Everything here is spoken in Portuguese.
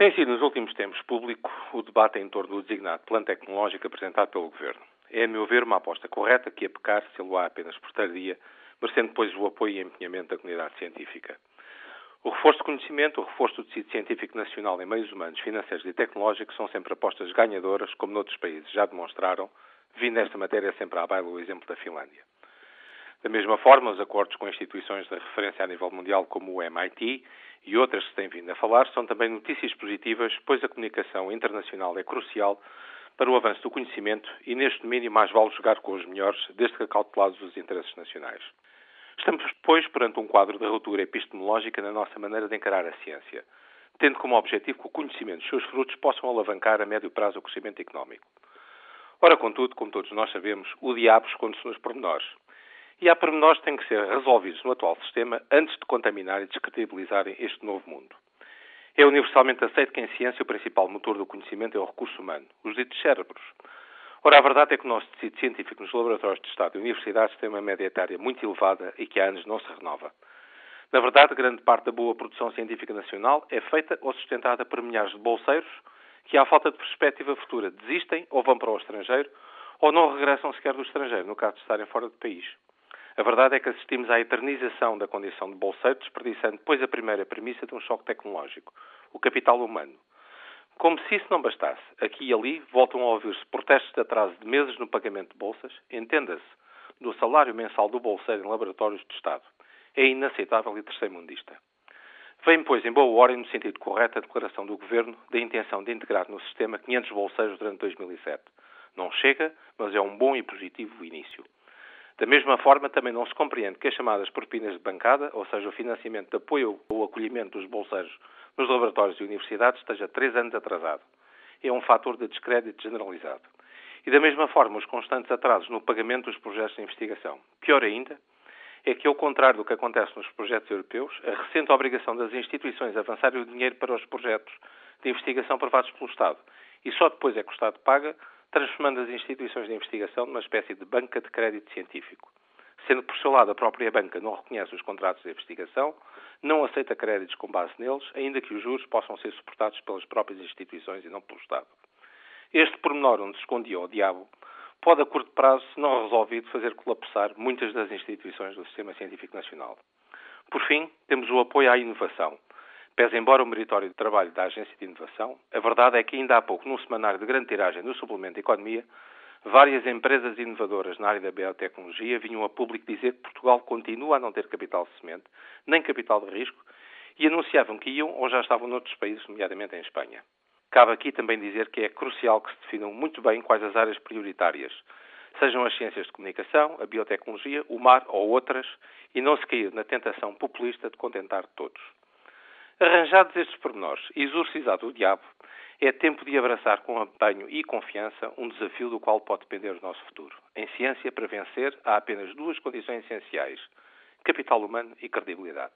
Tem sido nos últimos tempos público o debate em torno do designado plano tecnológico apresentado pelo Governo. É, a meu ver, uma aposta correta que, a pecar, se lo há apenas por tardia, merecendo depois o apoio e empenhamento da comunidade científica. O reforço de conhecimento, o reforço do tecido científico nacional em meios humanos, financeiros e tecnológicos são sempre apostas ganhadoras, como noutros países já demonstraram, vindo esta matéria sempre à baila o exemplo da Finlândia. Da mesma forma, os acordos com instituições de referência a nível mundial, como o MIT e outras que se têm vindo a falar, são também notícias positivas, pois a comunicação internacional é crucial para o avanço do conhecimento e, neste domínio, mais vale jogar com os melhores, desde que acautelados os interesses nacionais. Estamos, pois, perante um quadro de ruptura epistemológica na nossa maneira de encarar a ciência, tendo como objetivo que o conhecimento e os seus frutos possam alavancar a médio prazo o crescimento económico. Ora, contudo, como todos nós sabemos, o diabo esconde-se nos pormenores. E há pormenores que têm que ser resolvidos no atual sistema antes de contaminar e descredibilizarem este novo mundo. É universalmente aceito que em ciência o principal motor do conhecimento é o recurso humano, os ditos cérebros. Ora, a verdade é que o nosso tecido científico nos laboratórios de Estado e universidades tem uma média etária muito elevada e que há anos não se renova. Na verdade, grande parte da boa produção científica nacional é feita ou sustentada por milhares de bolseiros que, à falta de perspectiva futura, desistem ou vão para o estrangeiro ou não regressam sequer do estrangeiro, no caso de estarem fora do país. A verdade é que assistimos à eternização da condição de bolseiro, desperdiçando depois a primeira premissa de um choque tecnológico, o capital humano. Como se isso não bastasse, aqui e ali voltam a ouvir-se protestos de atraso de meses no pagamento de bolsas, entenda-se, do salário mensal do bolseiro em laboratórios de Estado. É inaceitável e terceiro-mundista. Vem, pois, em boa hora e no sentido correto a declaração do Governo da intenção de integrar no sistema 500 bolseiros durante 2007. Não chega, mas é um bom e positivo início. Da mesma forma, também não se compreende que as chamadas propinas de bancada, ou seja, o financiamento de apoio ou acolhimento dos bolseiros nos laboratórios e universidades, esteja três anos atrasado. É um fator de descrédito generalizado. E da mesma forma, os constantes atrasos no pagamento dos projetos de investigação. Pior ainda, é que, ao contrário do que acontece nos projetos europeus, a recente obrigação das instituições avançarem o dinheiro para os projetos de investigação aprovados pelo Estado e só depois é que o Estado paga, transformando as instituições de investigação numa espécie de banca de crédito científico. Sendo que, por seu lado, a própria banca não reconhece os contratos de investigação, não aceita créditos com base neles, ainda que os juros possam ser suportados pelas próprias instituições e não pelo Estado. Este pormenor onde se escondia o diabo pode, a curto prazo, se não resolvido, fazer colapsar muitas das instituições do sistema científico nacional. Por fim, temos o apoio à inovação. Pese embora o meritório trabalho da Agência de Inovação, a verdade é que ainda há pouco, num semanário de grande tiragem do suplemento de Economia, várias empresas inovadoras na área da biotecnologia vinham a público dizer que Portugal continua a não ter capital de semente, nem capital de risco, e anunciavam que iam ou já estavam noutros países, nomeadamente em Espanha. Cabe aqui também dizer que é crucial que se definam muito bem quais as áreas prioritárias, sejam as ciências de comunicação, a biotecnologia, o mar ou outras, e não se cair na tentação populista de contentar todos. Arranjados estes pormenores e exorcizado o diabo, é tempo de abraçar com empenho e confiança um desafio do qual pode depender o nosso futuro. Em ciência, para vencer, há apenas duas condições essenciais: capital humano e credibilidade.